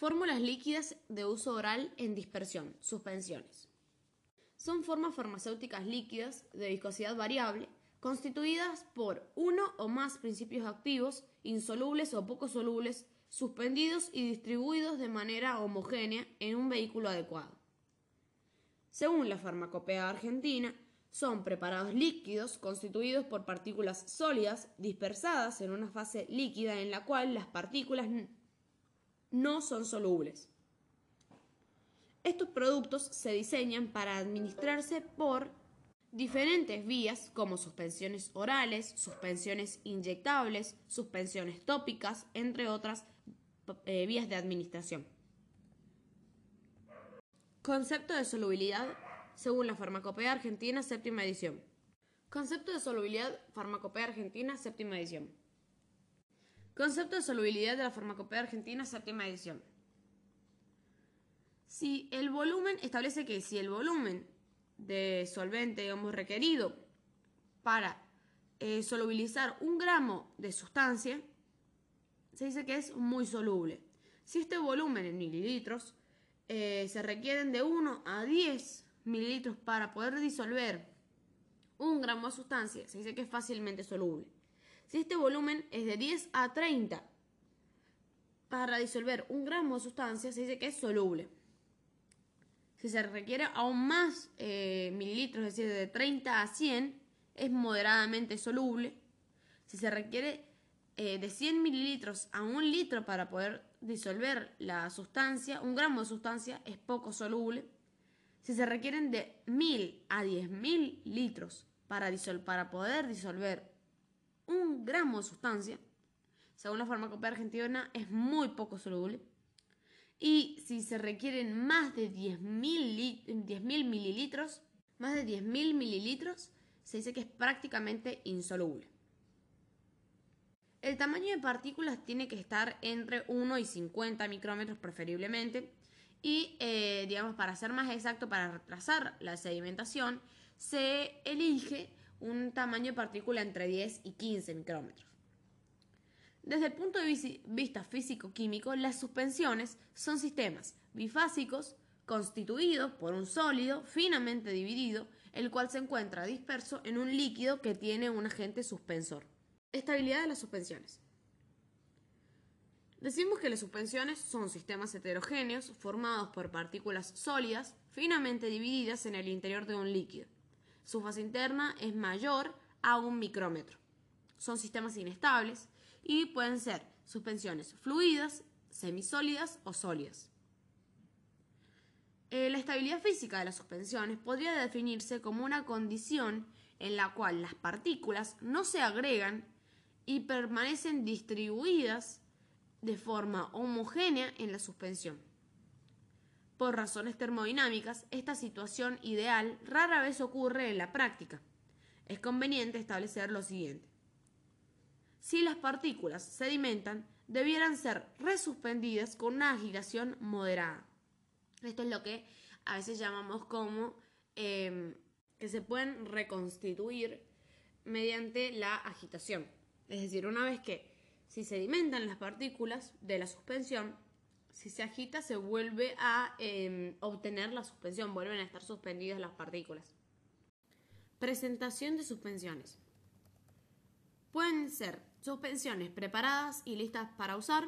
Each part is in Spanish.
Fórmulas líquidas de uso oral en dispersión, suspensiones. Son formas farmacéuticas líquidas de viscosidad variable constituidas por uno o más principios activos, insolubles o poco solubles, suspendidos y distribuidos de manera homogénea en un vehículo adecuado. Según la farmacopea argentina, son preparados líquidos constituidos por partículas sólidas dispersadas en una fase líquida en la cual las partículas no son solubles. Estos productos se diseñan para administrarse por diferentes vías como suspensiones orales, suspensiones inyectables, suspensiones tópicas, entre otras eh, vías de administración. Concepto de solubilidad según la Farmacopea Argentina, séptima edición. Concepto de solubilidad Farmacopea Argentina, séptima edición. Concepto de solubilidad de la Farmacopea Argentina, séptima edición. Si el volumen establece que si el volumen de solvente digamos, requerido para eh, solubilizar un gramo de sustancia, se dice que es muy soluble. Si este volumen en mililitros eh, se requieren de 1 a 10 mililitros para poder disolver un gramo de sustancia, se dice que es fácilmente soluble. Si este volumen es de 10 a 30 para disolver un gramo de sustancia, se dice que es soluble. Si se requiere aún más eh, mililitros, es decir, de 30 a 100, es moderadamente soluble. Si se requiere eh, de 100 mililitros a un litro para poder disolver la sustancia, un gramo de sustancia es poco soluble. Si se requieren de 1000 a 10.000 litros para, para poder disolver un gramo de sustancia, según la farmacopea argentina, es muy poco soluble. Y si se requieren más de 10.000 mililitros, más de 10.000 mililitros, se dice que es prácticamente insoluble. El tamaño de partículas tiene que estar entre 1 y 50 micrómetros preferiblemente. Y, eh, digamos, para ser más exacto, para retrasar la sedimentación, se elige un tamaño de partícula entre 10 y 15 micrómetros. Desde el punto de vista físico-químico, las suspensiones son sistemas bifásicos constituidos por un sólido finamente dividido, el cual se encuentra disperso en un líquido que tiene un agente suspensor. Estabilidad de las suspensiones. Decimos que las suspensiones son sistemas heterogéneos formados por partículas sólidas finamente divididas en el interior de un líquido. Su fase interna es mayor a un micrómetro. Son sistemas inestables y pueden ser suspensiones fluidas, semisólidas o sólidas. Eh, la estabilidad física de las suspensiones podría definirse como una condición en la cual las partículas no se agregan y permanecen distribuidas de forma homogénea en la suspensión. Por razones termodinámicas, esta situación ideal rara vez ocurre en la práctica. Es conveniente establecer lo siguiente si las partículas sedimentan, debieran ser resuspendidas con una agitación moderada. Esto es lo que a veces llamamos como em, que se pueden reconstituir mediante la agitación. Es decir, una vez que si sedimentan las partículas de la suspensión, si se agita se vuelve a em, obtener la suspensión, vuelven a estar suspendidas las partículas. Presentación de suspensiones. Pueden ser suspensiones preparadas y listas para usar.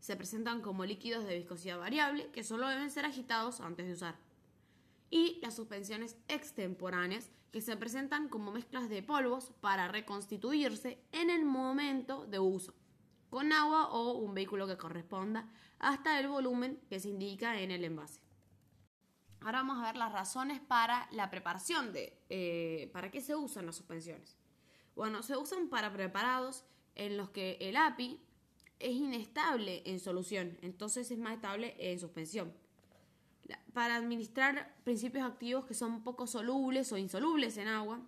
Se presentan como líquidos de viscosidad variable que solo deben ser agitados antes de usar. Y las suspensiones extemporáneas que se presentan como mezclas de polvos para reconstituirse en el momento de uso, con agua o un vehículo que corresponda hasta el volumen que se indica en el envase. Ahora vamos a ver las razones para la preparación de eh, para qué se usan las suspensiones. Bueno, se usan para preparados en los que el API es inestable en solución, entonces es más estable en suspensión. Para administrar principios activos que son poco solubles o insolubles en agua.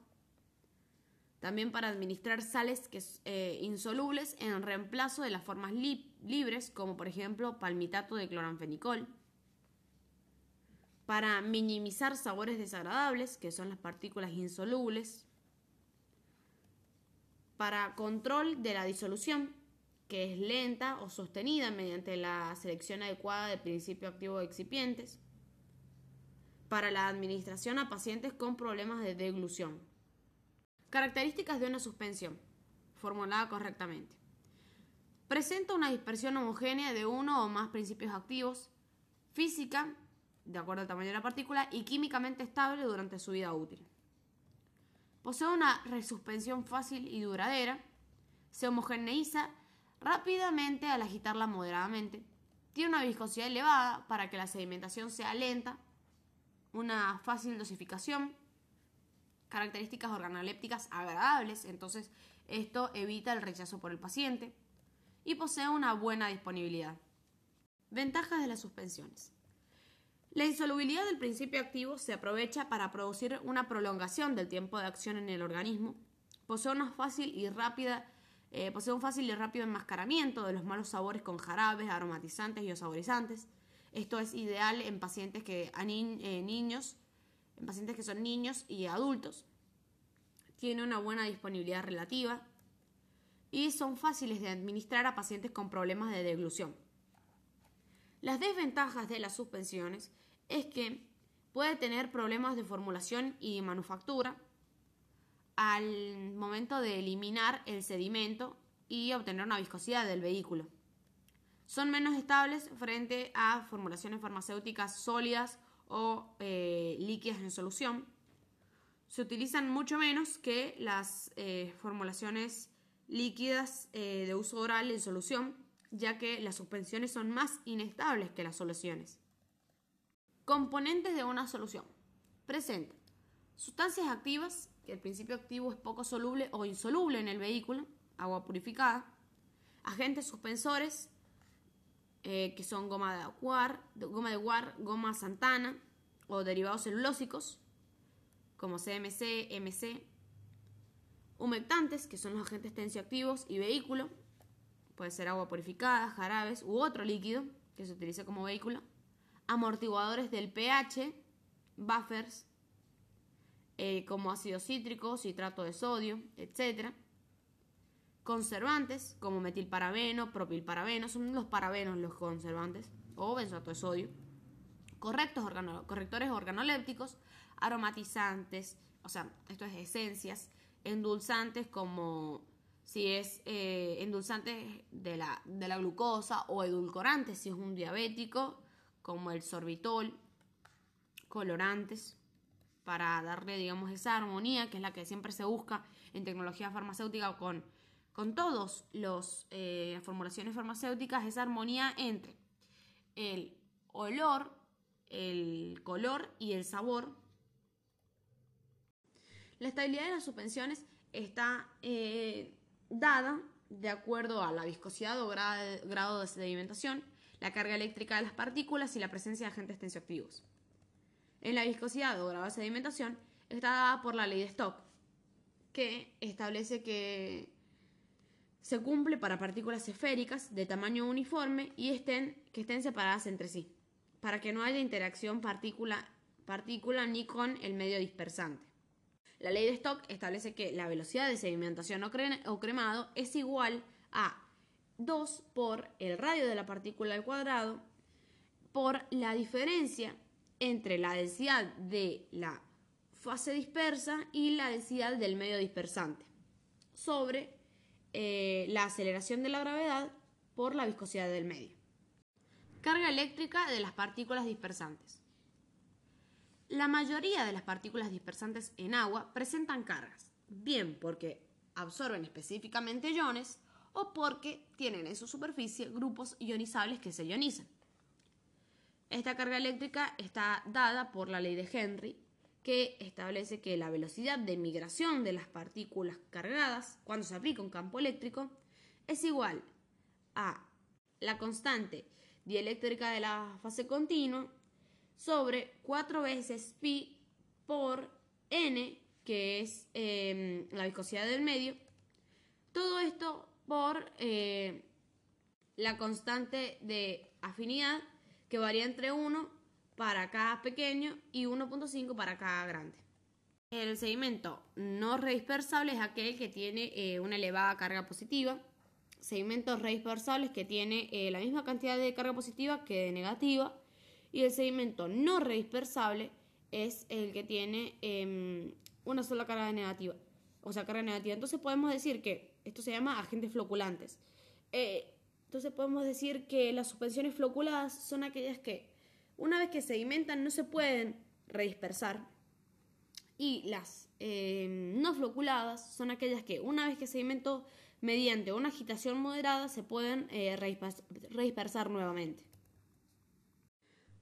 También para administrar sales que, eh, insolubles en reemplazo de las formas libres, como por ejemplo palmitato de cloranfenicol. Para minimizar sabores desagradables, que son las partículas insolubles para control de la disolución, que es lenta o sostenida mediante la selección adecuada de principio activo de excipientes. Para la administración a pacientes con problemas de deglución. Características de una suspensión, formulada correctamente. Presenta una dispersión homogénea de uno o más principios activos, física, de acuerdo al tamaño de la partícula, y químicamente estable durante su vida útil. Posee una resuspensión fácil y duradera, se homogeneiza rápidamente al agitarla moderadamente, tiene una viscosidad elevada para que la sedimentación sea lenta, una fácil dosificación, características organolépticas agradables, entonces esto evita el rechazo por el paciente, y posee una buena disponibilidad. Ventajas de las suspensiones. La insolubilidad del principio activo se aprovecha para producir una prolongación del tiempo de acción en el organismo. Posee, una fácil y rápida, eh, posee un fácil y rápido enmascaramiento de los malos sabores con jarabes, aromatizantes y saborizantes. Esto es ideal en pacientes que a eh, niños, en pacientes que son niños y adultos. Tiene una buena disponibilidad relativa y son fáciles de administrar a pacientes con problemas de deglución. Las desventajas de las suspensiones es que puede tener problemas de formulación y manufactura al momento de eliminar el sedimento y obtener una viscosidad del vehículo. Son menos estables frente a formulaciones farmacéuticas sólidas o eh, líquidas en solución. Se utilizan mucho menos que las eh, formulaciones líquidas eh, de uso oral en solución, ya que las suspensiones son más inestables que las soluciones. Componentes de una solución. Presenta sustancias activas, que el principio activo es poco soluble o insoluble en el vehículo, agua purificada, agentes suspensores, eh, que son goma de guar, goma de guar, goma santana o derivados celulósicos, como CMC, MC, humectantes, que son los agentes tensioactivos y vehículo, puede ser agua purificada, jarabes u otro líquido que se utilice como vehículo, amortiguadores del pH, buffers, eh, como ácido cítrico, citrato de sodio, etc. Conservantes como metilparabeno, propilparabeno, son los parabenos los conservantes, o benzoato de sodio. Correctos correctores organolépticos, aromatizantes, o sea, esto es esencias, endulzantes como si es eh, endulzantes de la, de la glucosa o edulcorantes si es un diabético, como el sorbitol, colorantes, para darle, digamos, esa armonía que es la que siempre se busca en tecnología farmacéutica con, con todas eh, las formulaciones farmacéuticas, esa armonía entre el olor, el color y el sabor. La estabilidad de las suspensiones está eh, dada de acuerdo a la viscosidad o grado de sedimentación, la carga eléctrica de las partículas y la presencia de agentes tensioactivos. En la viscosidad o grado de sedimentación está dada por la ley de Stock, que establece que se cumple para partículas esféricas de tamaño uniforme y estén, que estén separadas entre sí, para que no haya interacción partícula-partícula ni con el medio dispersante. La ley de Stock establece que la velocidad de sedimentación o cremado es igual a 2 por el radio de la partícula al cuadrado por la diferencia entre la densidad de la fase dispersa y la densidad del medio dispersante sobre eh, la aceleración de la gravedad por la viscosidad del medio. Carga eléctrica de las partículas dispersantes. La mayoría de las partículas dispersantes en agua presentan cargas, bien porque absorben específicamente iones o porque tienen en su superficie grupos ionizables que se ionizan. Esta carga eléctrica está dada por la ley de Henry, que establece que la velocidad de migración de las partículas cargadas cuando se aplica un campo eléctrico es igual a la constante dieléctrica de la fase continua sobre 4 veces pi por n, que es em, la viscosidad del medio. Todo esto por eh, la constante de afinidad que varía entre 1 para cada pequeño y 1.5 para cada grande. El sedimento no redispersable es aquel que tiene eh, una elevada carga positiva, sedimentos redispersables que tiene eh, la misma cantidad de carga positiva que de negativa y el sedimento no redispersable es el que tiene em, una sola carga negativa, o sea, carga negativa. Entonces podemos decir que esto se llama agentes floculantes. Eh, entonces podemos decir que las suspensiones floculadas son aquellas que una vez que sedimentan no se pueden redispersar y las em, no floculadas son aquellas que una vez que sedimentó mediante una agitación moderada se pueden eh, redispersar nuevamente.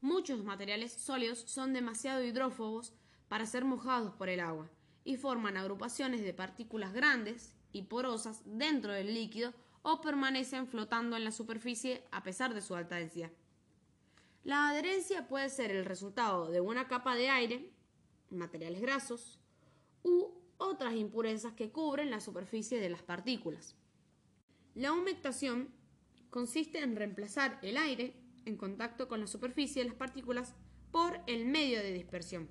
Muchos materiales sólidos son demasiado hidrófobos para ser mojados por el agua y forman agrupaciones de partículas grandes y porosas dentro del líquido o permanecen flotando en la superficie a pesar de su alta densidad. La adherencia puede ser el resultado de una capa de aire, materiales grasos, u otras impurezas que cubren la superficie de las partículas. La humectación consiste en reemplazar el aire en contacto con la superficie de las partículas por el medio de dispersión.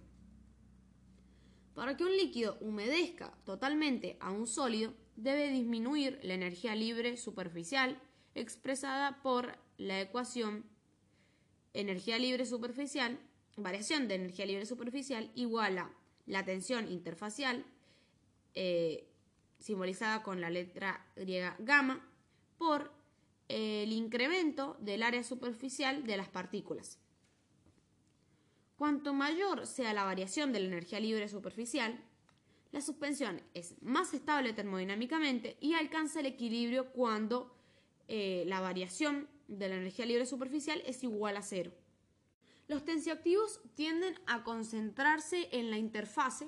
Para que un líquido humedezca totalmente a un sólido, debe disminuir la energía libre superficial expresada por la ecuación energía libre superficial, variación de energía libre superficial igual a la tensión interfacial, eh, simbolizada con la letra griega gamma, por el incremento del área superficial de las partículas. Cuanto mayor sea la variación de la energía libre superficial, la suspensión es más estable termodinámicamente y alcanza el equilibrio cuando eh, la variación de la energía libre superficial es igual a cero. Los tensioactivos tienden a concentrarse en la interfase,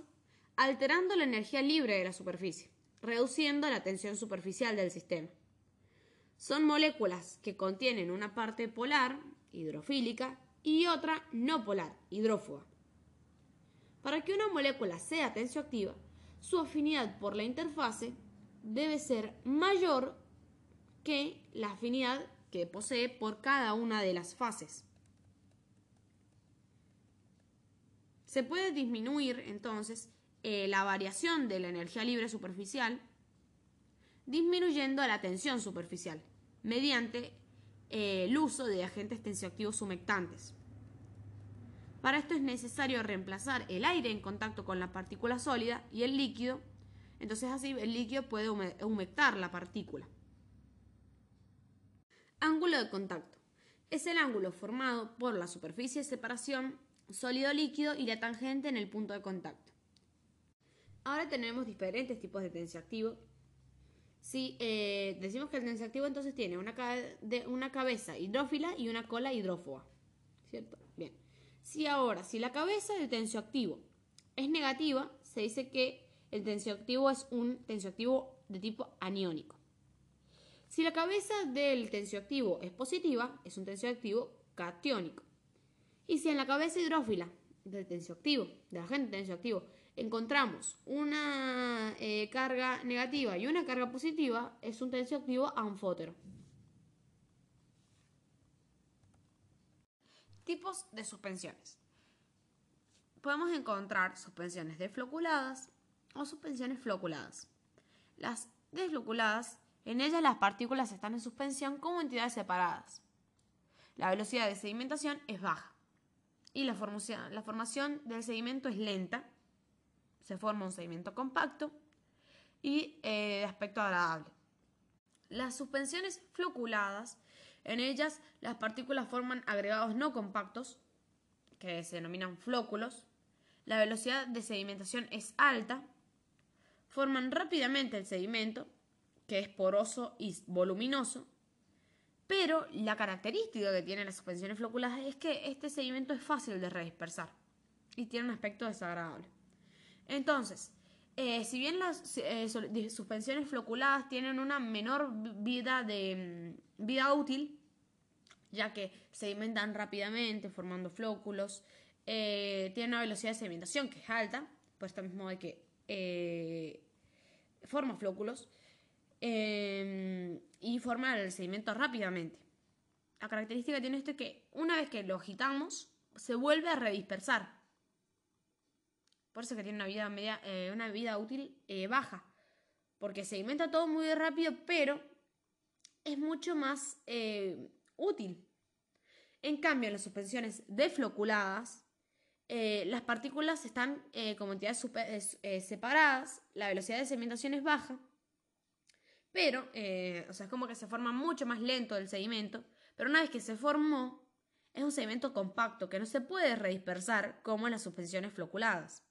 alterando la energía libre de la superficie, reduciendo la tensión superficial del sistema. Son moléculas que contienen una parte polar, hidrofílica, y otra no polar, hidrófoba. Para que una molécula sea tensioactiva, su afinidad por la interfase debe ser mayor que la afinidad que posee por cada una de las fases. Se puede disminuir entonces eh, la variación de la energía libre superficial disminuyendo la tensión superficial mediante eh, el uso de agentes tensioactivos humectantes. Para esto es necesario reemplazar el aire en contacto con la partícula sólida y el líquido, entonces así el líquido puede humectar la partícula. Ángulo de contacto. Es el ángulo formado por la superficie de separación sólido-líquido y la tangente en el punto de contacto. Ahora tenemos diferentes tipos de tensioactivo. Si eh, decimos que el tensioactivo entonces tiene una, una cabeza hidrófila y una cola hidrófoba. ¿Cierto? Bien. Si ahora, si la cabeza del tensioactivo es negativa, se dice que el tensioactivo es un tensioactivo de tipo aniónico. Si la cabeza del tensioactivo es positiva, es un tensioactivo catiónico. Y si en la cabeza hidrófila del tensioactivo, del agente tensioactivo, encontramos una eh, carga negativa y una carga positiva, es un tensioactivo anfótero. Tipos de suspensiones. Podemos encontrar suspensiones desfloculadas o suspensiones floculadas. Las desfloculadas, en ellas las partículas están en suspensión como entidades separadas. La velocidad de sedimentación es baja y la formación, del sedimento es lenta. Se forma un sedimento compacto y eh, de aspecto agradable. Las suspensiones floculadas en ellas, las partículas forman agregados no compactos, que se denominan flóculos. La velocidad de sedimentación es alta. Forman rápidamente el sedimento, que es poroso y voluminoso. Pero la característica que tienen las suspensiones floculadas es que este sedimento es fácil de redispersar y tiene un aspecto desagradable. Entonces, eh, si bien las eh, suspensiones floculadas tienen una menor vida, de, mm, vida útil, ya que sedimentan rápidamente formando flóculos, eh, tienen una velocidad de sedimentación que es alta, pues esto mismo de que forma flóculos y forma el sedimento rápidamente. La característica que tiene esto es que una vez que lo agitamos, se vuelve a redispersar por eso que tiene una vida, media, eh, una vida útil eh, baja. Porque sedimenta todo muy rápido, pero es mucho más eh, útil. En cambio, en las suspensiones defloculadas, las partículas están como entidades separadas, la velocidad de sedimentación es baja, pero, o sea, es como que se forma mucho más lento el sedimento, pero una vez que se formó, es un sedimento compacto que no se puede redispersar como en las suspensiones floculadas.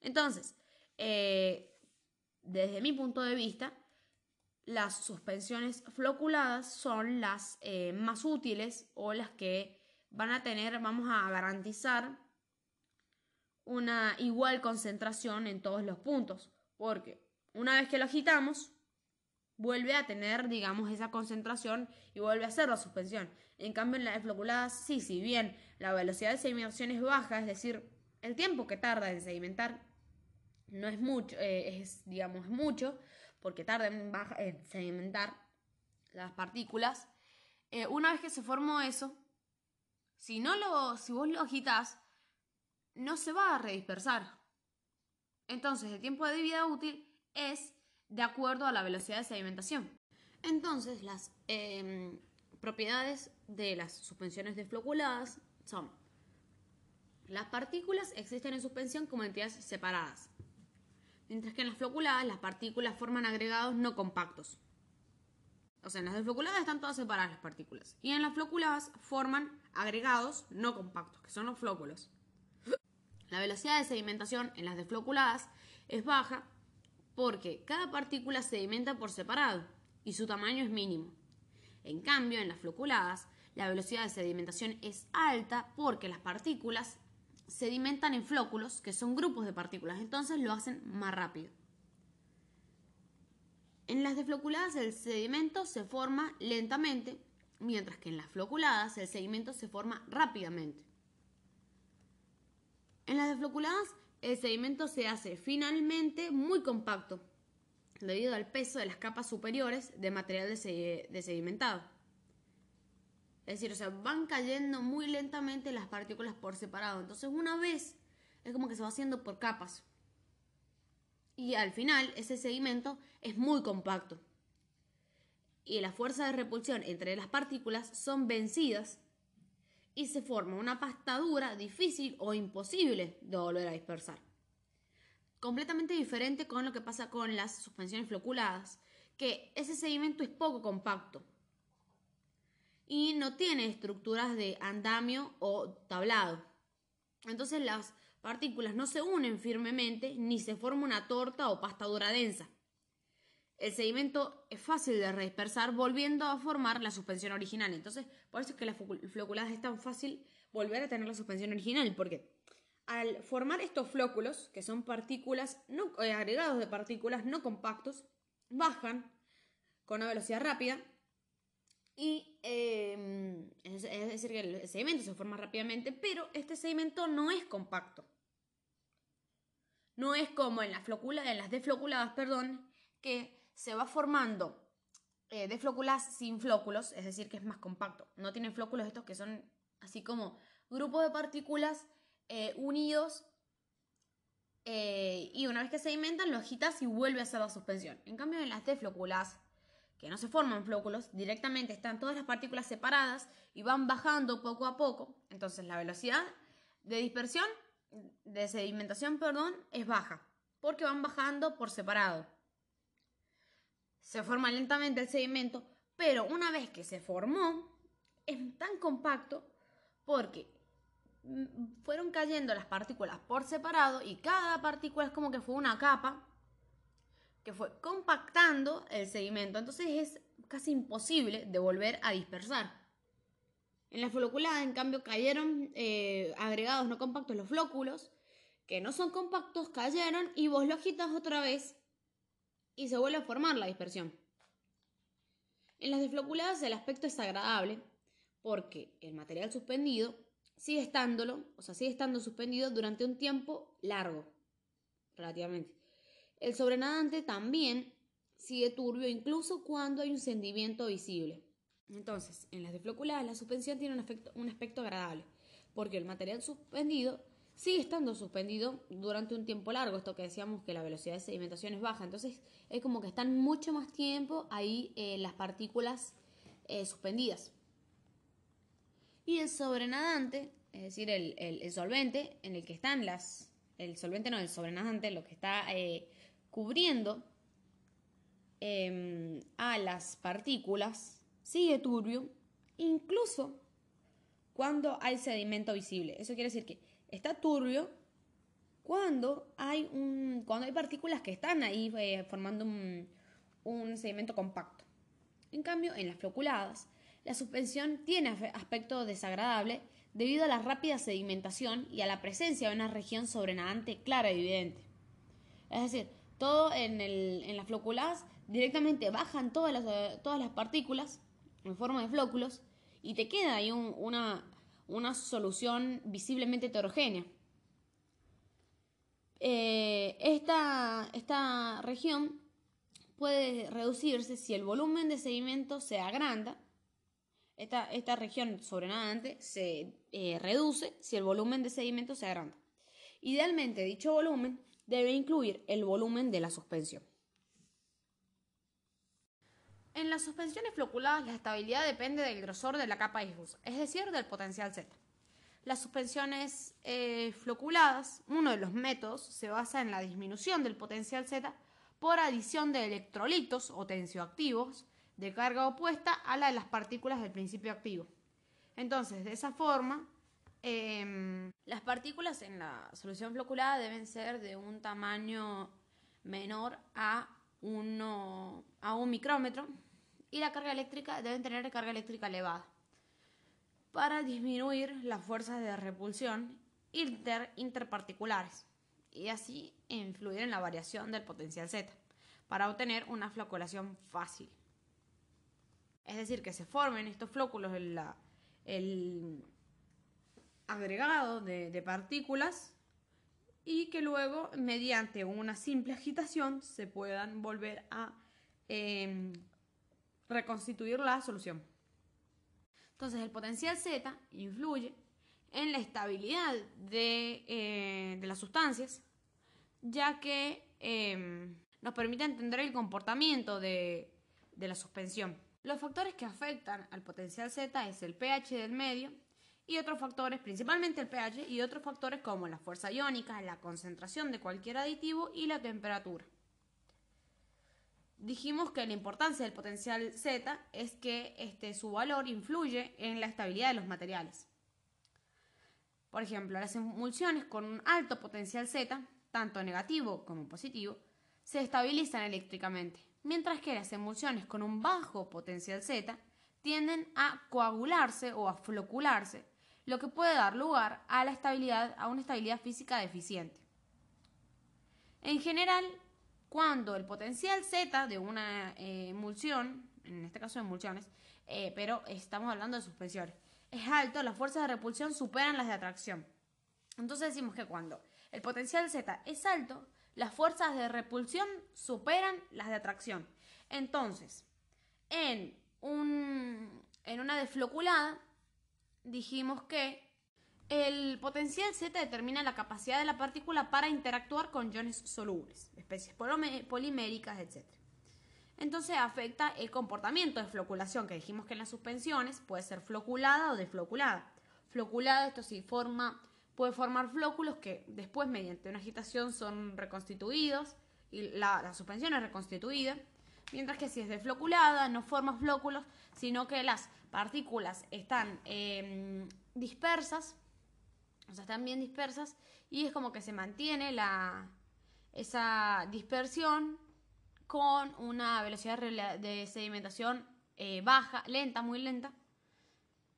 Entonces, desde mi punto de vista, las suspensiones floculadas son las eh, más útiles o las que van a tener, vamos a garantizar una igual concentración en todos los puntos, porque una vez que lo agitamos, vuelve a tener, digamos, esa concentración y vuelve a ser la suspensión. En cambio, en las floculadas, sí, si bien la velocidad de sedimentación es baja, es decir, el tiempo que tarda en sedimentar no es mucho, eh, es, digamos, mucho, porque tarda en, sedimentar las partículas. Eh, una vez que se formó eso, si, no lo, si vos lo agitas, no se va a redispersar. Entonces, el tiempo de vida útil es de acuerdo a la velocidad de sedimentación. Entonces, las em, propiedades de las suspensiones desfloculadas son las partículas existen en suspensión como entidades separadas mientras que en las floculadas las partículas forman agregados no compactos. O sea, en las desfloculadas están todas separadas las partículas. Y en las floculadas forman agregados no compactos, que son los flóculos. La velocidad de sedimentación en las desfloculadas es baja porque cada partícula sedimenta por separado y su tamaño es mínimo. En cambio, en las floculadas, la velocidad de sedimentación es alta porque las partículas sedimentan en flóculos, que son grupos de partículas, entonces lo hacen más rápido. En las desfloculadas el sedimento se forma lentamente, mientras que en las floculadas el sedimento se forma rápidamente. En las desfloculadas el sedimento se hace finalmente muy compacto, debido al peso de las capas superiores de material de sedimentado. Es decir, o sea, van cayendo muy lentamente las partículas por separado. Entonces, una vez es como que se va haciendo por capas. Y al final, ese sedimento es muy compacto. Y las fuerzas de repulsión entre las partículas son vencidas y se forma una pastadura difícil o imposible de volver a dispersar. Completamente diferente con lo que pasa con las suspensiones floculadas, que ese sedimento es poco compacto y no tiene estructuras de andamio o tablado. Entonces las partículas no se unen firmemente ni se forma una torta o pasta dura densa. El sedimento es fácil de redispersar volviendo a formar la suspensión original. Entonces, por eso es que la floculadas es tan fácil volver a tener la suspensión original, porque al formar estos flóculos, que son partículas, no, eh, agregados de partículas no compactos, bajan con una velocidad rápida y em, es, decir, que el sedimento se forma rápidamente, pero este sedimento no es compacto. No es como en, en las defloculadas, perdón, que se va formando eh, defloculadas sin flóculos, es decir, que es más compacto. No tiene flóculos estos que son así como grupos de partículas eh, unidos eh, y una vez que se sedimentan lo agitas y vuelve a hacer la suspensión. En cambio, en las defloculadas que no se forman flóculos, directamente están todas las partículas separadas y van bajando poco a poco. Entonces la velocidad de dispersión, de sedimentación, perdón, es baja, porque van bajando por separado. Se forma lentamente el sedimento, pero una vez que se formó, es tan compacto porque mm, fueron cayendo las partículas por separado y cada partícula es como que fue una capa que fue compactando el sedimento. Entonces es casi imposible de volver a dispersar. En la floculada, en cambio, cayeron eh, agregados no compactos los flóculos, que no son compactos, cayeron y vos lo agitas otra vez y se vuelve a formar la dispersión. En las desfloculadas el aspecto es agradable porque el material suspendido sigue estándolo, o sea, sigue estando suspendido durante un tiempo largo, relativamente. El sobrenadante también sigue turbio incluso cuando hay un sentimiento visible. Entonces, en las defloculadas la suspensión tiene un, aspecto agradable, porque el material suspendido sigue estando suspendido durante un tiempo largo, esto que decíamos que la velocidad de sedimentación es baja, entonces es como que están mucho más tiempo ahí eh, las partículas eh, suspendidas. Y el sobrenadante, es decir, el, solvente en el que están las, el solvente no, el sobrenadante, lo que está eh, cubriendo em, a las partículas, sigue turbio, incluso cuando hay sedimento visible. Eso quiere decir que está turbio cuando hay, un, cuando hay partículas que están ahí eh, formando un, un sedimento compacto. En cambio, en las floculadas, la suspensión tiene aspecto desagradable debido a la rápida sedimentación y a la presencia de una región sobrenadante clara y evidente. Es decir, todo en, el, las floculadas directamente bajan todas las, todas las partículas en forma de flóculos y te queda ahí una, una solución visiblemente heterogénea. Eh, esta, esta región puede reducirse si el volumen de sedimento se agranda. Esta, esta región sobrenadante se eh, reduce si el volumen de sedimento se agranda. Idealmente, dicho volumen debe incluir el volumen de la suspensión. En las suspensiones floculadas, la estabilidad depende del grosor de la capa difusa, es decir, del potencial Z. Las suspensiones eh, floculadas, uno de los métodos, se basa en la disminución del potencial Z por adición de electrolitos o tensioactivos de carga opuesta a la de las partículas del principio activo. Entonces, de esa forma, em, las partículas en la solución floculada deben ser de un tamaño menor a, uno, a un micrómetro y la carga eléctrica deben tener carga eléctrica elevada para disminuir las fuerzas de repulsión inter interparticulares y así influir en la variación del potencial Z para obtener una floculación fácil. Es decir, que se formen estos flóculos en la, el agregado de, partículas y que luego, mediante una simple agitación, se puedan volver a em, reconstituir la solución. Entonces, el potencial Z influye en la estabilidad de, eh, las sustancias, ya que em, nos permite entender el comportamiento de, la suspensión. Los factores que afectan al potencial Z es el pH del medio y otros factores, principalmente el pH, y otros factores como la fuerza iónica, la concentración de cualquier aditivo y la temperatura. Dijimos que la importancia del potencial Z es que este, su valor influye en la estabilidad de los materiales. Por ejemplo, las emulsiones con un alto potencial Z, tanto negativo como positivo, se estabilizan eléctricamente, mientras que las emulsiones con un bajo potencial Z tienden a coagularse o a flocularse, lo que puede dar lugar a, la estabilidad, a una estabilidad física deficiente. En general, cuando el potencial Z de una eh, emulsión, en este caso emulsiones, eh, pero estamos hablando de suspensiones, es alto, las fuerzas de repulsión superan las de atracción. Entonces decimos que cuando el potencial Z es alto, las fuerzas de repulsión superan las de atracción. Entonces, en, un, en una defloculada, dijimos que el potencial Z determina la capacidad de la partícula para interactuar con iones solubles, especies poliméricas, etc. Entonces afecta el comportamiento de floculación, que dijimos que en las suspensiones puede ser floculada o defloculada. Floculada, esto sí, forma, puede formar flóculos que después mediante una agitación son reconstituidos y la, suspensión es reconstituida. Mientras que si es defloculada no forma flóculos, sino que las partículas están em, dispersas o sea, están bien dispersas y es como que se mantiene la, esa dispersión con una velocidad de sedimentación eh, baja, lenta, muy lenta.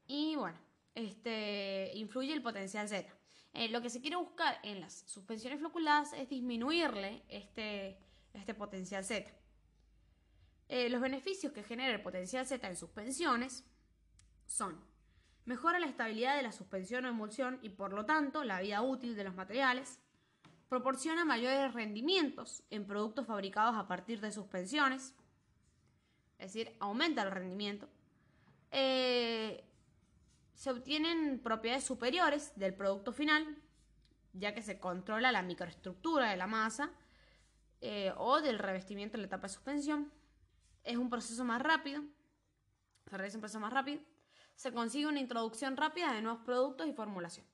Y bueno, este, influye el potencial Z. Eh, lo que se quiere buscar en las suspensiones floculadas es disminuirle este, este potencial Z. Eh, los beneficios que genera el potencial Z en suspensiones son mejora la estabilidad de la suspensión o emulsión y por lo tanto la vida útil de los materiales, proporciona mayores rendimientos en productos fabricados a partir de suspensiones, es decir, aumenta el rendimiento, eh, se obtienen propiedades superiores del producto final, ya que se controla la microestructura de la masa eh, o del revestimiento en la etapa de suspensión, es un proceso más rápido, se realiza un proceso más rápido, se consigue una introducción rápida de nuevos productos y formulación.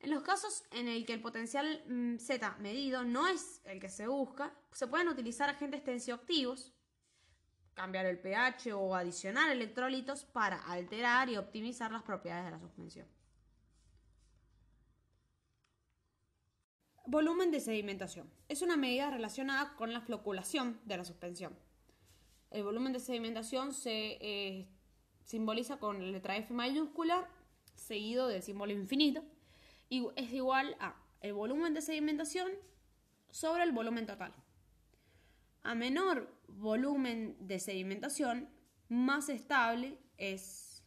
En los casos en el que el potencial mm, Z medido no es el que se busca, se pueden utilizar agentes tensioactivos, cambiar el pH o adicionar electrolitos para alterar y optimizar las propiedades de la suspensión. Volumen de sedimentación. Es una medida relacionada con la floculación de la suspensión. El volumen de sedimentación se eh, simboliza con la letra F mayúscula seguido del símbolo infinito y es igual a el volumen de sedimentación sobre el volumen total. A menor volumen de sedimentación, más estable es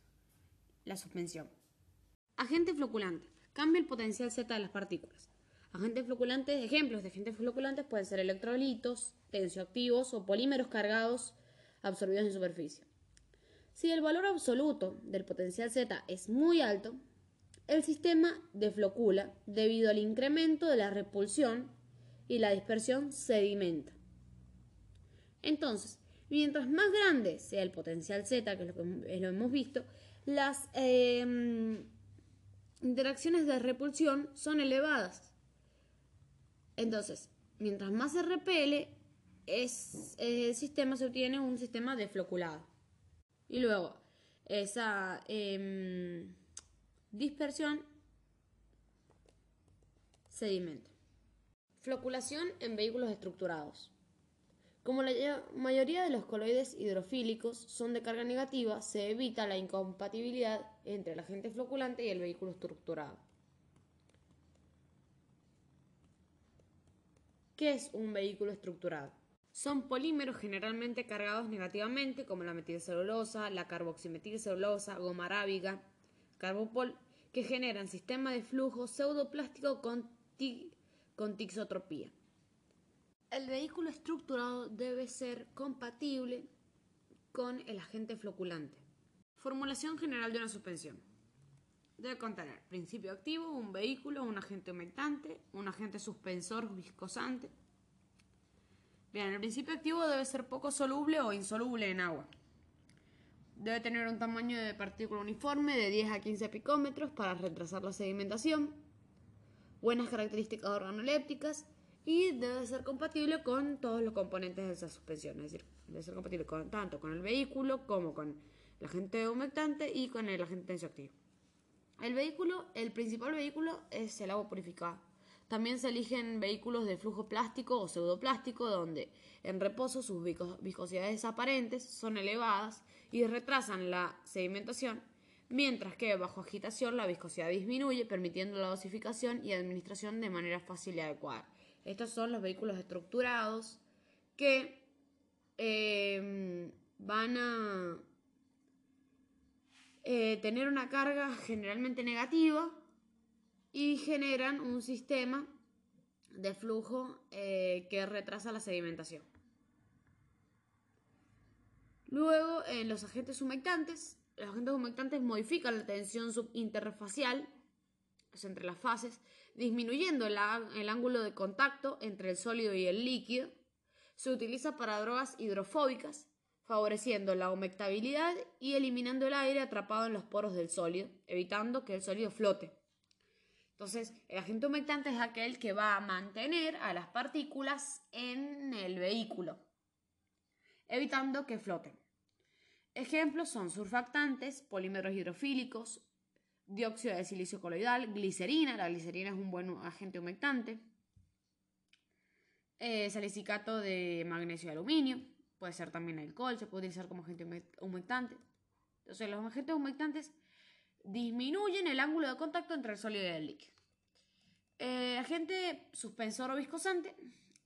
la suspensión. Agente floculante. Cambia el potencial Z de las partículas. Agentes floculantes, ejemplos de agentes floculantes pueden ser electrolitos, tensioactivos o polímeros cargados absorbidos en superficie. Si el valor absoluto del potencial Z es muy alto, el sistema deflocula debido al incremento de la repulsión y la dispersión sedimenta. Entonces, mientras más grande sea el potencial Z, que es lo que hemos visto, las em, interacciones de repulsión son elevadas. Entonces, mientras más se repele, es, el sistema se obtiene un sistema defloculado. Y luego, esa em, dispersión sedimento. Floculación en vehículos estructurados. Como la mayoría de los coloides hidrofílicos son de carga negativa, se evita la incompatibilidad entre el agente floculante y el vehículo estructurado. ¿Qué es un vehículo estructurado? Son polímeros generalmente cargados negativamente, como la metilcelulosa, la carboximetilcelulosa, goma arábiga, carbopol, que generan sistema de flujo pseudoplástico con, tixotropía. El vehículo estructurado debe ser compatible con el agente floculante. Formulación general de una suspensión. Debe contener principio activo, un vehículo, un agente humectante, un agente suspensor viscosante. Bien, el principio activo debe ser poco soluble o insoluble en agua. Debe tener un tamaño de partícula uniforme de 10 a 15 picómetros para retrasar la sedimentación. Buenas características organolépticas y debe ser compatible con todos los componentes de esa suspensión. Es decir, debe ser compatible tanto con el vehículo como con el agente humectante y con el agente tensioactivo. El vehículo, el principal vehículo es el agua purificada. También se eligen vehículos de flujo plástico o pseudoplástico donde en reposo sus viscosidades aparentes son elevadas y retrasan la sedimentación, mientras que bajo agitación la viscosidad disminuye, permitiendo la dosificación y administración de manera fácil y adecuada. Estos son los vehículos estructurados que eh, van a eh, tener una carga generalmente negativa y generan un sistema de flujo eh, que retrasa la sedimentación. Luego, en los agentes humectantes, los agentes humectantes modifican la tensión subinterfacial, entre las fases, disminuyendo el ángulo de contacto entre el sólido y el líquido. Se utiliza para drogas hidrofóbicas favoreciendo la humectabilidad y eliminando el aire atrapado en los poros del sólido, evitando que el sólido flote. Entonces, el agente humectante es aquel que va a mantener a las partículas en el vehículo, evitando que floten. Ejemplos son surfactantes, polímeros hidrofílicos, dióxido de silicio coloidal, glicerina, la glicerina es un buen agente humectante, eh, salicicato de magnesio y aluminio, Puede ser también alcohol, se puede utilizar como agente humectante. Entonces, los agentes humectantes disminuyen el ángulo de contacto entre el sólido y el líquido. Eh, agente suspensor o viscosante.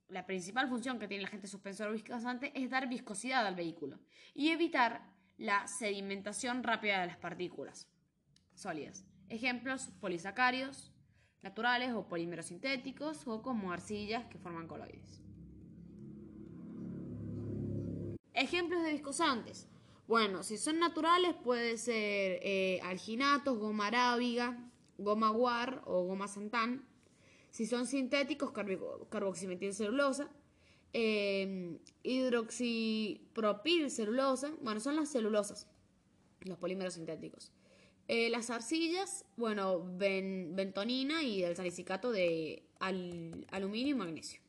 La principal función que tiene el agente suspensor o viscosante es dar viscosidad al vehículo y evitar la sedimentación rápida de las partículas sólidas. Ejemplos, polisacáridos naturales o polímeros sintéticos o como arcillas que forman coloides. Ejemplos de viscosantes. Bueno, si son naturales puede ser eh, alginatos, goma arábiga, goma guar o goma santán. Si son sintéticos, carboximetilcelulosa, eh, hidroxipropilcelulosa, bueno, son las celulosas. los polímeros sintéticos. Eh, las arcillas, bueno, bentonina y el salicicato de aluminio y magnesio.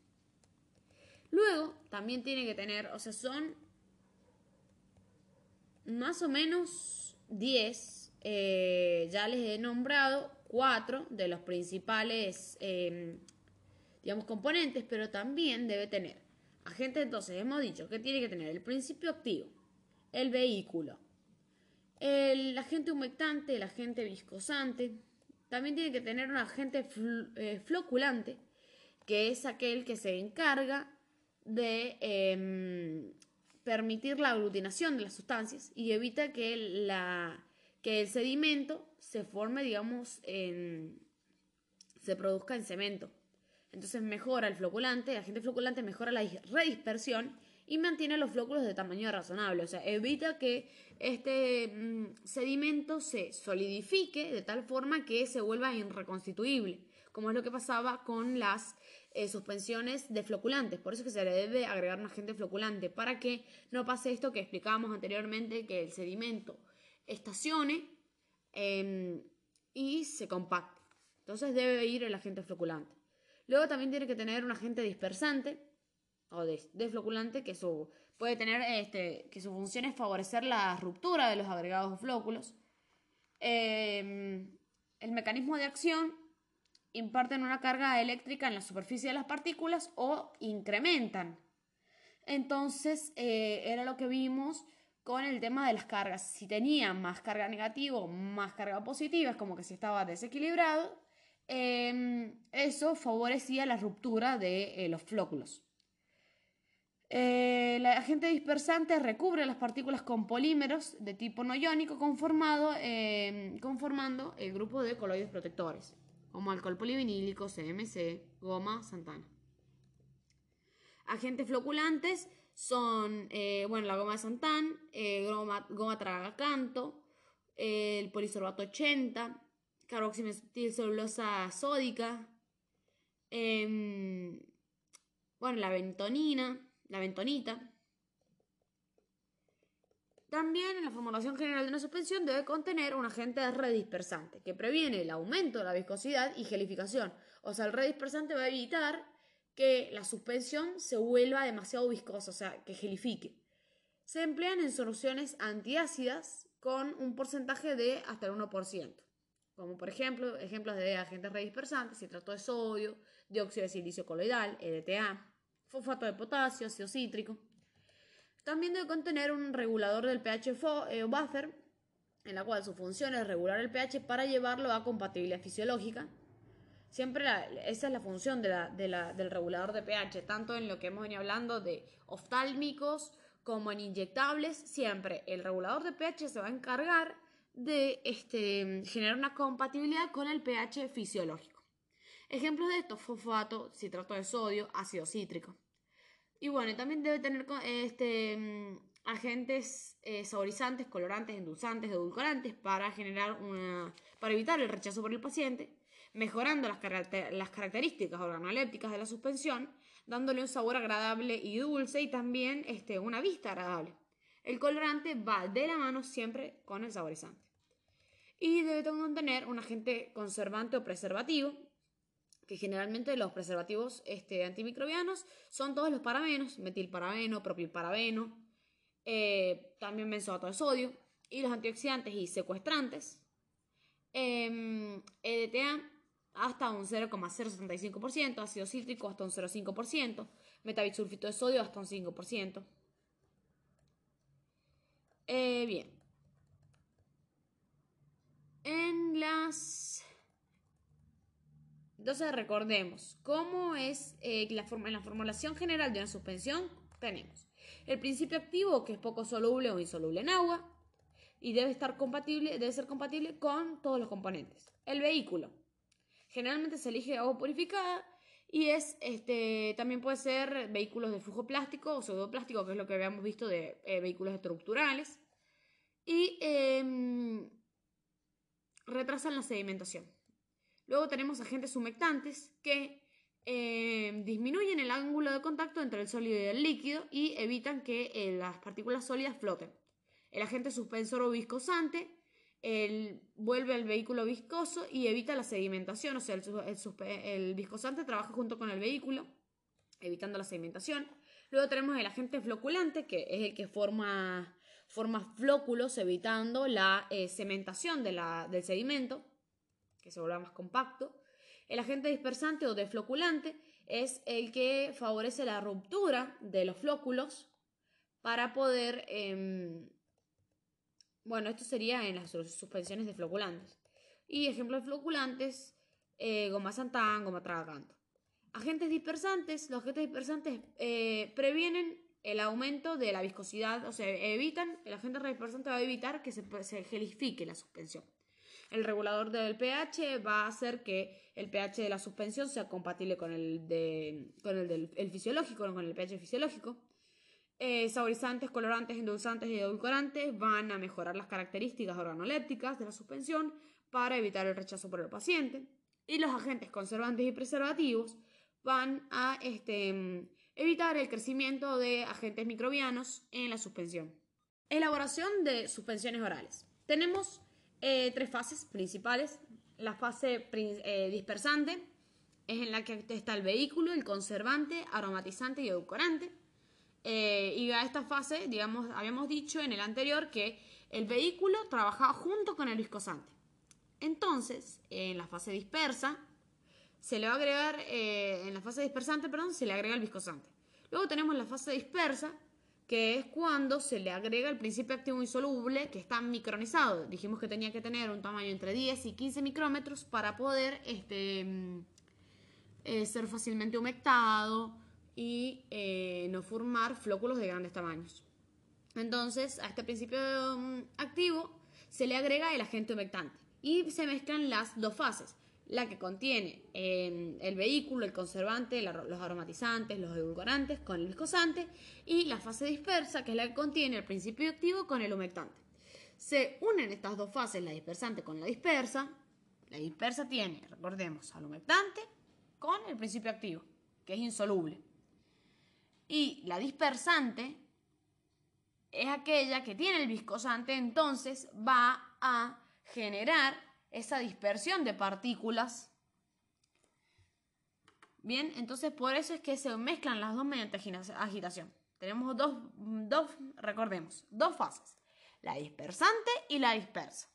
Luego, también tiene que tener, o sea, son más o menos 10, eh, ya les he nombrado cuatro de los principales, em, digamos, componentes, pero también debe tener agente, entonces hemos dicho que tiene que tener el principio activo, el vehículo, el agente humectante, el agente viscosante, también tiene que tener un agente eh, floculante, que es aquel que se encarga de em, permitir la aglutinación de las sustancias y evita que, la, que el sedimento se forme, digamos, en, se produzca en cemento. Entonces mejora el floculante, el agente floculante mejora la redispersión y mantiene los flóculos de tamaño razonable, o sea, evita que este mm, sedimento se solidifique de tal forma que se vuelva irreconstituible, como es lo que pasaba con las eh, suspensiones de floculantes. Por eso es que se le debe agregar un agente floculante, para que no pase esto que explicábamos anteriormente, que el sedimento estacione em, y se compacte. Entonces debe ir el agente floculante. Luego también tiene que tener un agente dispersante o desfloculante que su, puede tener este, que su función es favorecer la ruptura de los agregados flóculos. Em, el mecanismo de acción imparten una carga eléctrica en la superficie de las partículas o incrementan. Entonces, eh, era lo que vimos con el tema de las cargas. Si tenía más carga negativa o más carga positiva, es como que si estaba desequilibrado, em, eso favorecía la ruptura de eh, los flóculos. el agente dispersante recubre las partículas con polímeros de tipo no iónico conformado, em, conformando el grupo de coloides protectores como alcohol polivinílico, CMC, goma, Santana. Agentes floculantes son, eh, bueno, la goma de Santán, eh, goma, goma tragacanto, eh, el polisorbato 80, carboximetilcelulosa sódica, em, bueno, la bentonina, la bentonita, también en la formulación general de una suspensión debe contener un agente redispersante que previene el aumento de la viscosidad y gelificación. O sea, el redispersante va a evitar que la suspensión se vuelva demasiado viscosa, o sea, que gelifique. Se emplean en soluciones antiácidas con un porcentaje de hasta el 1%, como por ejemplo ejemplos de agentes redispersantes, citrato de sodio, dióxido de silicio coloidal, EDTA, fosfato de potasio, ácido cítrico. También debe contener un regulador del pH eh, buffer, en la cual su función es regular el pH para llevarlo a compatibilidad fisiológica. Siempre esa es la función del regulador de pH, tanto en lo que hemos venido hablando de oftálmicos como en inyectables. Siempre el regulador de pH se va a encargar de este, generar una compatibilidad con el pH fisiológico. Ejemplos de esto, fosfato, citrato de sodio, ácido cítrico. Y bueno, también debe tener este, mm, agentes eh, saborizantes, colorantes, endulzantes, edulcorantes para generar una, para evitar el rechazo por el paciente, mejorando las, las características organolépticas de la suspensión, dándole un sabor agradable y dulce y también este, una vista agradable. El colorante va de la mano siempre con el saborizante. Y debe contener un agente conservante o preservativo que generalmente los preservativos este, antimicrobianos son todos los parabenos, metilparabeno, propilparabeno, eh, también benzoato de sodio, y los antioxidantes y secuestrantes, EDTA em, hasta un 0,075%, ácido cítrico hasta un 0,5%, metabisulfito de sodio hasta un 5%. Eh, bien. En las entonces recordemos, ¿cómo es eh, la forma, en la formulación general de una suspensión? Tenemos el principio activo, que es poco soluble o insoluble en agua, y debe, estar compatible, debe ser compatible con todos los componentes. El vehículo. Generalmente se elige agua purificada y es, este, también puede ser vehículos de flujo plástico o pseudoplástico, que es lo que habíamos visto de eh, vehículos estructurales. Y em, retrasan la sedimentación. Luego tenemos agentes humectantes que eh, disminuyen el ángulo de contacto entre el sólido y el líquido y evitan que eh, las partículas sólidas floten. El agente suspensor o viscosante vuelve el vehículo viscoso y evita la sedimentación, o sea, el, viscosante trabaja junto con el vehículo, evitando la sedimentación. Luego tenemos el agente floculante, que es el que forma, forma flóculos, evitando la eh, cementación de la, del sedimento, que se vuelva más compacto. El agente dispersante o defloculante es el que favorece la ruptura de los flóculos para poder em, bueno, esto sería en las suspensiones de floculantes. Y ejemplos de floculantes, eh, goma santán, goma tragacanto. Agentes dispersantes, los agentes dispersantes eh, previenen el aumento de la viscosidad, o sea, evitan, el agente dispersante va a evitar que se, gelifique la suspensión. El regulador del pH va a hacer que el pH de la suspensión sea compatible con el, de, con el del fisiológico, con el pH fisiológico. Eh, saborizantes, colorantes, endulzantes y edulcorantes van a mejorar las características organolépticas de la suspensión para evitar el rechazo por el paciente. Y los agentes conservantes y preservativos van a este, evitar el crecimiento de agentes microbianos en la suspensión. Elaboración de suspensiones orales. Tenemos eh, tres fases principales. La fase eh, dispersante es en la que está el vehículo, el conservante, aromatizante y edulcorante. Eh, y a esta fase, digamos, habíamos dicho en el anterior que el vehículo trabajaba junto con el viscosante. Entonces, en la fase dispersa, se le va a agregar, eh, en la fase dispersante, perdón, se le agrega el viscosante. Luego tenemos la fase dispersa, que es cuando se le agrega el principio activo insoluble que está micronizado. Dijimos que tenía que tener un tamaño entre 10 y 15 micrómetros para poder este, mm, eh, ser fácilmente humectado, y eh, no formar flóculos de grandes tamaños. Entonces, a este principio mm, activo se le agrega el agente humectante y se mezclan las dos fases, la que contiene em, el vehículo, el conservante, los aromatizantes, los edulcorantes con el viscosante y la fase dispersa, que es la que contiene el principio activo con el humectante. Se unen estas dos fases, la dispersante con la dispersa. La dispersa tiene, recordemos, al humectante con el principio activo, que es insoluble. Y la dispersante es aquella que tiene el viscosante, entonces va a generar esa dispersión de partículas. Bien, entonces por eso es que se mezclan las dos mediante agitación. Tenemos dos, dos recordemos, dos fases, la dispersante y la dispersa.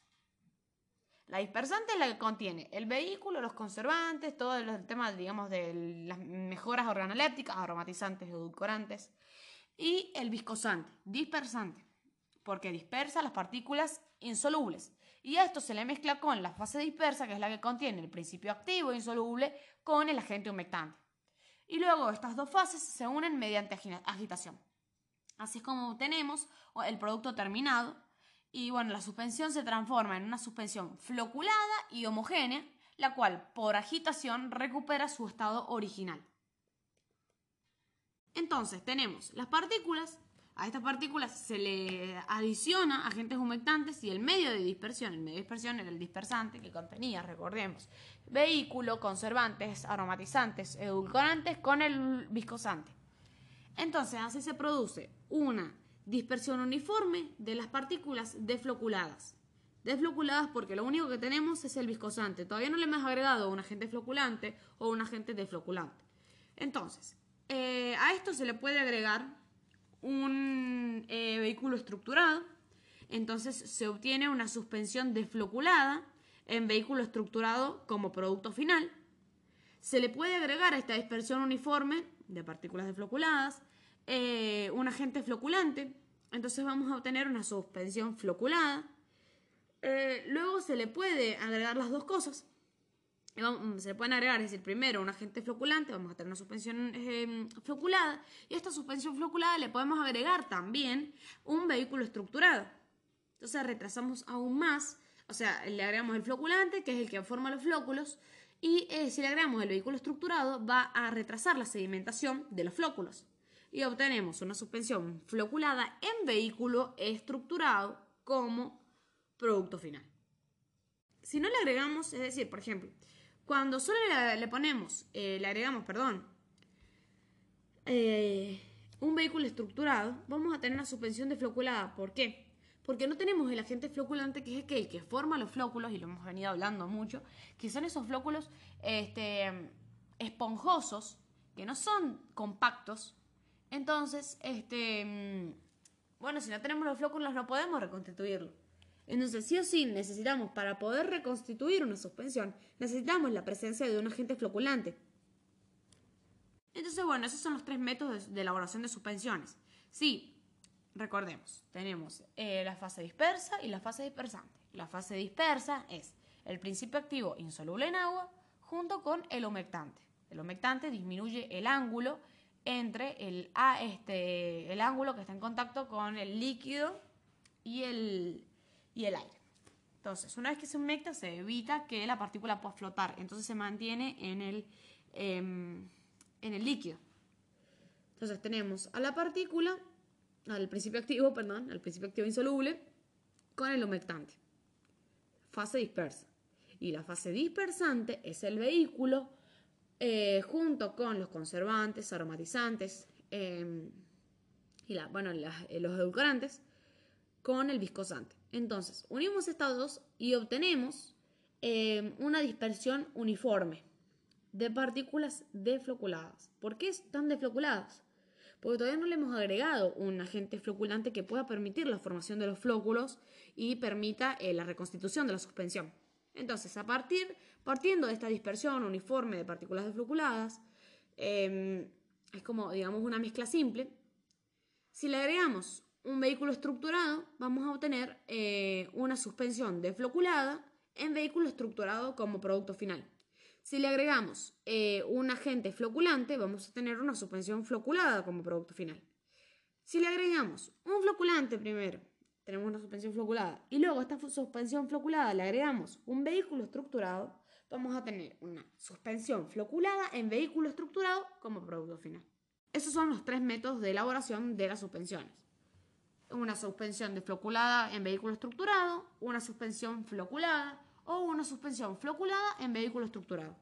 La dispersante es la que contiene el vehículo, los conservantes, todo el tema, digamos, de las mejoras organolépticas, aromatizantes, edulcorantes. Y el viscosante, dispersante, porque dispersa las partículas insolubles. Y esto se le mezcla con la fase dispersa, que es la que contiene el principio activo insoluble, con el agente humectante. Y luego estas dos fases se unen mediante agitación. Así es como obtenemos el producto terminado, y bueno, la suspensión se transforma en una suspensión floculada y homogénea, la cual por agitación recupera su estado original. Entonces tenemos las partículas, a estas partículas se le adiciona agentes humectantes y el medio de dispersión, el medio de dispersión era el dispersante que contenía, recordemos, vehículo, conservantes, aromatizantes, edulcorantes con el viscosante. Entonces así se produce una dispersión uniforme de las partículas defloculadas. Defloculadas porque lo único que tenemos es el viscosante. Todavía no le hemos agregado un agente floculante o un agente defloculante. Entonces, eh, a esto se le puede agregar un eh, vehículo estructurado. Entonces se obtiene una suspensión defloculada en vehículo estructurado como producto final. Se le puede agregar a esta dispersión uniforme de partículas defloculadas eh, un agente floculante. Entonces vamos a obtener una suspensión floculada. Eh, luego se le puede agregar las dos cosas. Mm, se pueden agregar, es decir, primero un agente floculante, vamos a tener una suspensión em, floculada, y a esta suspensión floculada le podemos agregar también un vehículo estructurado. Entonces retrasamos aún más, o sea, le agregamos el floculante, que es el que forma los flóculos, y eh, si le agregamos el vehículo estructurado, va a retrasar la sedimentación de los flóculos y obtenemos una suspensión floculada en vehículo estructurado como producto final. Si no le agregamos, es decir, por ejemplo, cuando solo le, ponemos, eh, le agregamos, perdón, eh, un vehículo estructurado, vamos a tener una suspensión defloculada. ¿Por qué? porque no tenemos el agente floculante que es aquel que forma los flóculos, y lo hemos venido hablando mucho, que son esos flóculos este, esponjosos, que no son compactos. Entonces, este, mm, bueno, si no tenemos los flóculos no podemos reconstituirlo. Entonces, sí o sí necesitamos, para poder reconstituir una suspensión, necesitamos la presencia de un agente floculante. Entonces, bueno, esos son los tres métodos de elaboración de suspensiones. Sí, recordemos, tenemos eh, la fase dispersa y la fase dispersante. La fase dispersa es el principio activo insoluble en agua junto con el humectante. El humectante disminuye el ángulo entre el, este, el ángulo que está en contacto con el líquido y el, y el aire. Entonces, una vez que se humecta, se evita que la partícula pueda flotar. Entonces se mantiene en el, em, en el líquido. Entonces tenemos a la partícula al principio activo, perdón, al principio activo insoluble, con el humectante. Fase dispersa. Y la fase dispersante es el vehículo eh, junto con los conservantes, aromatizantes em, y bueno, eh, los edulcorantes con el viscosante. Entonces, unimos estas dos y obtenemos em, una dispersión uniforme de partículas defloculadas. ¿Por qué están defloculadas? porque todavía no le hemos agregado un agente floculante que pueda permitir la formación de los flóculos y permita eh, la reconstitución de la suspensión. Entonces, a partir, partiendo de esta dispersión uniforme de partículas defloculadas, em, es como, digamos, una mezcla simple. Si le agregamos un vehículo estructurado, vamos a obtener eh, una suspensión defloculada en vehículo estructurado como producto final. Si le agregamos eh, un agente floculante, vamos a tener una suspensión floculada como producto final. Si le agregamos un floculante primero, tenemos una suspensión floculada, y luego a esta suspensión floculada le agregamos un vehículo estructurado, vamos a tener una suspensión floculada en vehículo estructurado como producto final. Esos son los tres métodos de elaboración de las suspensiones. Una suspensión de floculada en vehículo estructurado, una suspensión floculada o una suspensión floculada en vehículo estructurado.